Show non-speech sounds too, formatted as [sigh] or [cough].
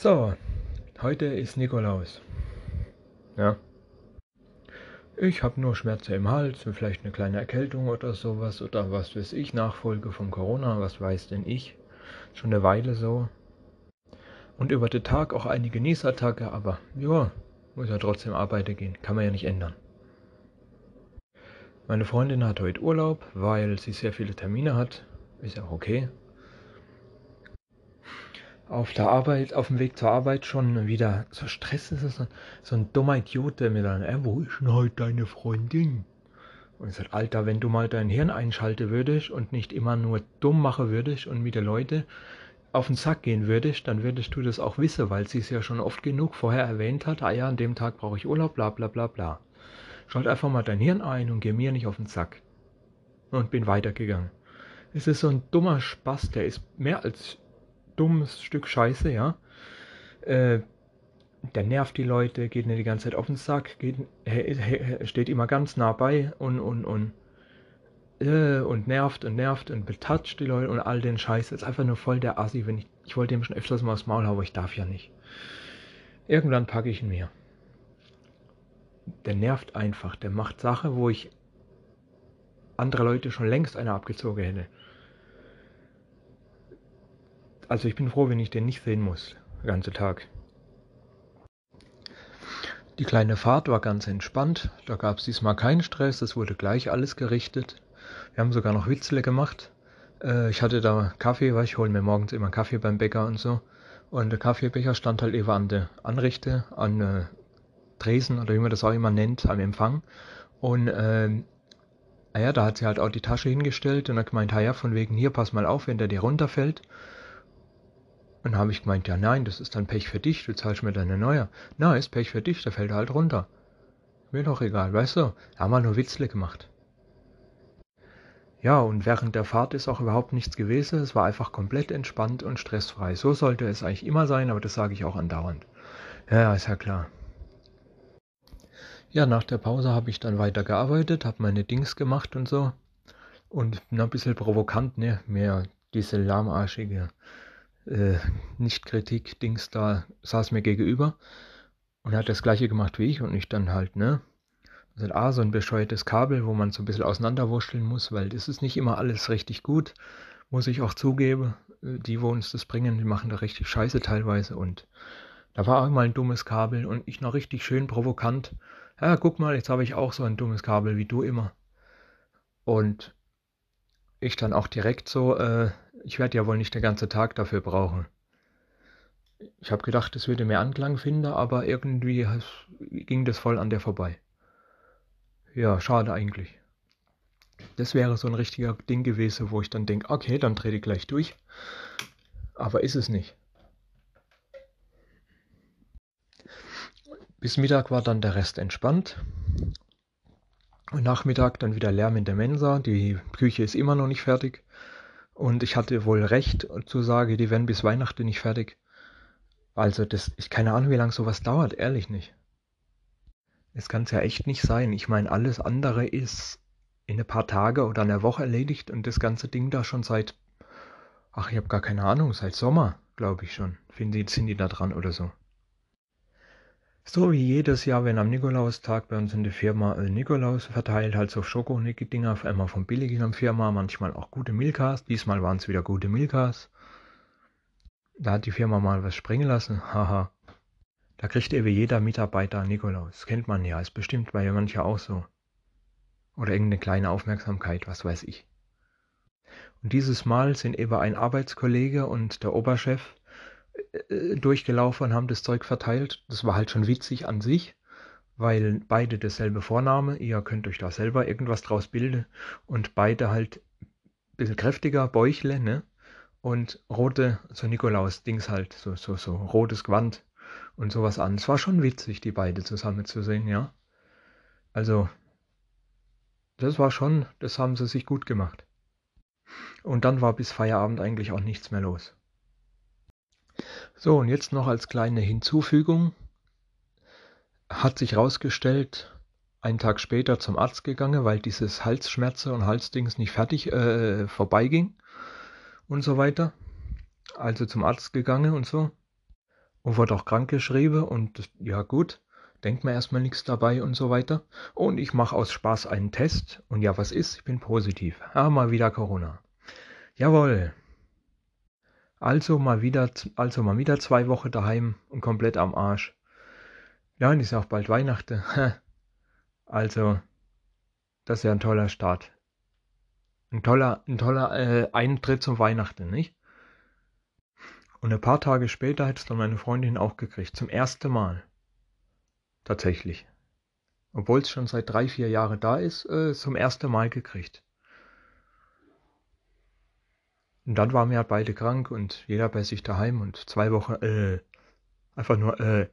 So, heute ist Nikolaus. Ja. Ich habe nur Schmerzen im Hals und vielleicht eine kleine Erkältung oder sowas oder was weiß ich, Nachfolge vom Corona, was weiß denn ich. Schon eine Weile so. Und über den Tag auch einige Niesattacke, aber ja, muss ja trotzdem arbeiten gehen, kann man ja nicht ändern. Meine Freundin hat heute Urlaub, weil sie sehr viele Termine hat. Ist ja auch okay auf der Arbeit, auf dem Weg zur Arbeit schon wieder so Stress ist. So, so ein dummer Idiot, der mir dann, äh, wo ist denn heute deine Freundin? Und ich sage, Alter, wenn du mal dein Hirn einschalten würdest und nicht immer nur dumm machen würdest und mit den Leuten auf den Sack gehen würdest, dann würdest du das auch wissen, weil sie es ja schon oft genug vorher erwähnt hat, ah ja, an dem Tag brauche ich Urlaub, bla bla bla bla. Schalt einfach mal dein Hirn ein und geh mir nicht auf den Sack. Und bin weitergegangen. Es ist so ein dummer Spaß, der ist mehr als dummes Stück Scheiße, ja. Äh, der nervt die Leute, geht nicht die ganze Zeit auf den Sack, geht, steht immer ganz nah bei und, und, und, äh, und nervt und nervt und betatscht die Leute und all den Scheiß. Ist einfach nur voll der Assi, wenn ich, ich wollte ihm schon öfters mal aufs Maul hauen, aber ich darf ja nicht. Irgendwann packe ich ihn mir. Der nervt einfach, der macht Sache, wo ich andere Leute schon längst einer abgezogen hätte. Also ich bin froh, wenn ich den nicht sehen muss, den ganzen Tag. Die kleine Fahrt war ganz entspannt, da gab es diesmal keinen Stress, es wurde gleich alles gerichtet. Wir haben sogar noch Witzle gemacht. Äh, ich hatte da Kaffee, weil ich hole mir morgens immer Kaffee beim Bäcker und so. Und der Kaffeebecher stand halt eben an der Anrichte, an äh, Tresen oder wie man das auch immer nennt, am Empfang. Und äh, naja, da hat sie halt auch die Tasche hingestellt und hat gemeint, ja, von wegen hier, pass mal auf, wenn der dir runterfällt. Und habe ich gemeint, ja nein, das ist dann Pech für dich, du zahlst mir deine neue. Na, ist Pech für dich, da fällt er halt runter. Mir doch egal, weißt du, haben wir nur Witzle gemacht. Ja, und während der Fahrt ist auch überhaupt nichts gewesen, es war einfach komplett entspannt und stressfrei. So sollte es eigentlich immer sein, aber das sage ich auch andauernd. Ja, ist ja klar. Ja, nach der Pause habe ich dann weiter gearbeitet, habe meine Dings gemacht und so. Und na, ein bisschen provokant, ne, mehr diese lahmarschige äh, Nicht-Kritik-Dings da saß mir gegenüber und hat das gleiche gemacht wie ich und ich dann halt, ne? Also A, so ein bescheuertes Kabel, wo man so ein bisschen auseinanderwurschteln muss, weil das ist nicht immer alles richtig gut, muss ich auch zugeben. Äh, die, wo uns das bringen, die machen da richtig scheiße teilweise und da war auch mal ein dummes Kabel und ich noch richtig schön provokant. Ja, guck mal, jetzt habe ich auch so ein dummes Kabel wie du immer. Und ich dann auch direkt so, äh, ich werde ja wohl nicht den ganzen Tag dafür brauchen. Ich habe gedacht, es würde mehr Anklang finden, aber irgendwie ging das voll an der vorbei. Ja, schade eigentlich. Das wäre so ein richtiger Ding gewesen, wo ich dann denke, okay, dann trete ich gleich durch. Aber ist es nicht. Bis Mittag war dann der Rest entspannt. Und Nachmittag dann wieder Lärm in der Mensa. Die Küche ist immer noch nicht fertig. Und ich hatte wohl recht zu sagen, die werden bis Weihnachten nicht fertig. Also das, ich keine Ahnung, wie lange sowas dauert, ehrlich nicht. Es kann es ja echt nicht sein. Ich meine, alles andere ist in ein paar Tage oder einer Woche erledigt und das ganze Ding da schon seit, ach, ich habe gar keine Ahnung, seit Sommer, glaube ich schon. Finden die, sind die da dran oder so. So wie jedes Jahr, wenn am Nikolaustag bei uns in der Firma Nikolaus verteilt, halt so Schoko-Dinger, einmal von billigen Firma, manchmal auch gute Milkas. Diesmal waren es wieder gute Milkas. Da hat die Firma mal was springen lassen, [laughs] haha. Da kriegt eben jeder Mitarbeiter Nikolaus. Kennt man ja, ist bestimmt bei mancher auch so. Oder irgendeine kleine Aufmerksamkeit, was weiß ich. Und dieses Mal sind eben ein Arbeitskollege und der Oberchef durchgelaufen und haben das Zeug verteilt. Das war halt schon witzig an sich, weil beide dasselbe Vorname, ihr könnt euch da selber irgendwas draus bilden und beide halt ein bisschen kräftiger, Bäuchle, ne? Und rote, so Nikolaus-Dings halt, so, so, so rotes Gewand und sowas an. Es war schon witzig, die beide zusammen zu sehen, ja. Also, das war schon, das haben sie sich gut gemacht. Und dann war bis Feierabend eigentlich auch nichts mehr los. So, und jetzt noch als kleine Hinzufügung. Hat sich herausgestellt, einen Tag später zum Arzt gegangen, weil dieses Halsschmerze und Halsdings nicht fertig äh, vorbeiging und so weiter. Also zum Arzt gegangen und so. und wurde auch krank geschrieben und ja gut, denkt man erstmal nichts dabei und so weiter. Und ich mache aus Spaß einen Test und ja, was ist? Ich bin positiv. Ah, mal wieder Corona. Jawohl. Also mal wieder, also mal wieder zwei Wochen daheim und komplett am Arsch. Ja, und ist auch bald Weihnachten. [laughs] Also, das ist ja ein toller Start. Ein toller, ein toller äh, Eintritt zum Weihnachten, nicht? Und ein paar Tage später hat es dann meine Freundin auch gekriegt. Zum ersten Mal. Tatsächlich. Obwohl es schon seit drei, vier Jahren da ist, äh, zum ersten Mal gekriegt. Und dann waren wir halt beide krank und jeder bei sich daheim und zwei Wochen, äh, einfach nur, äh,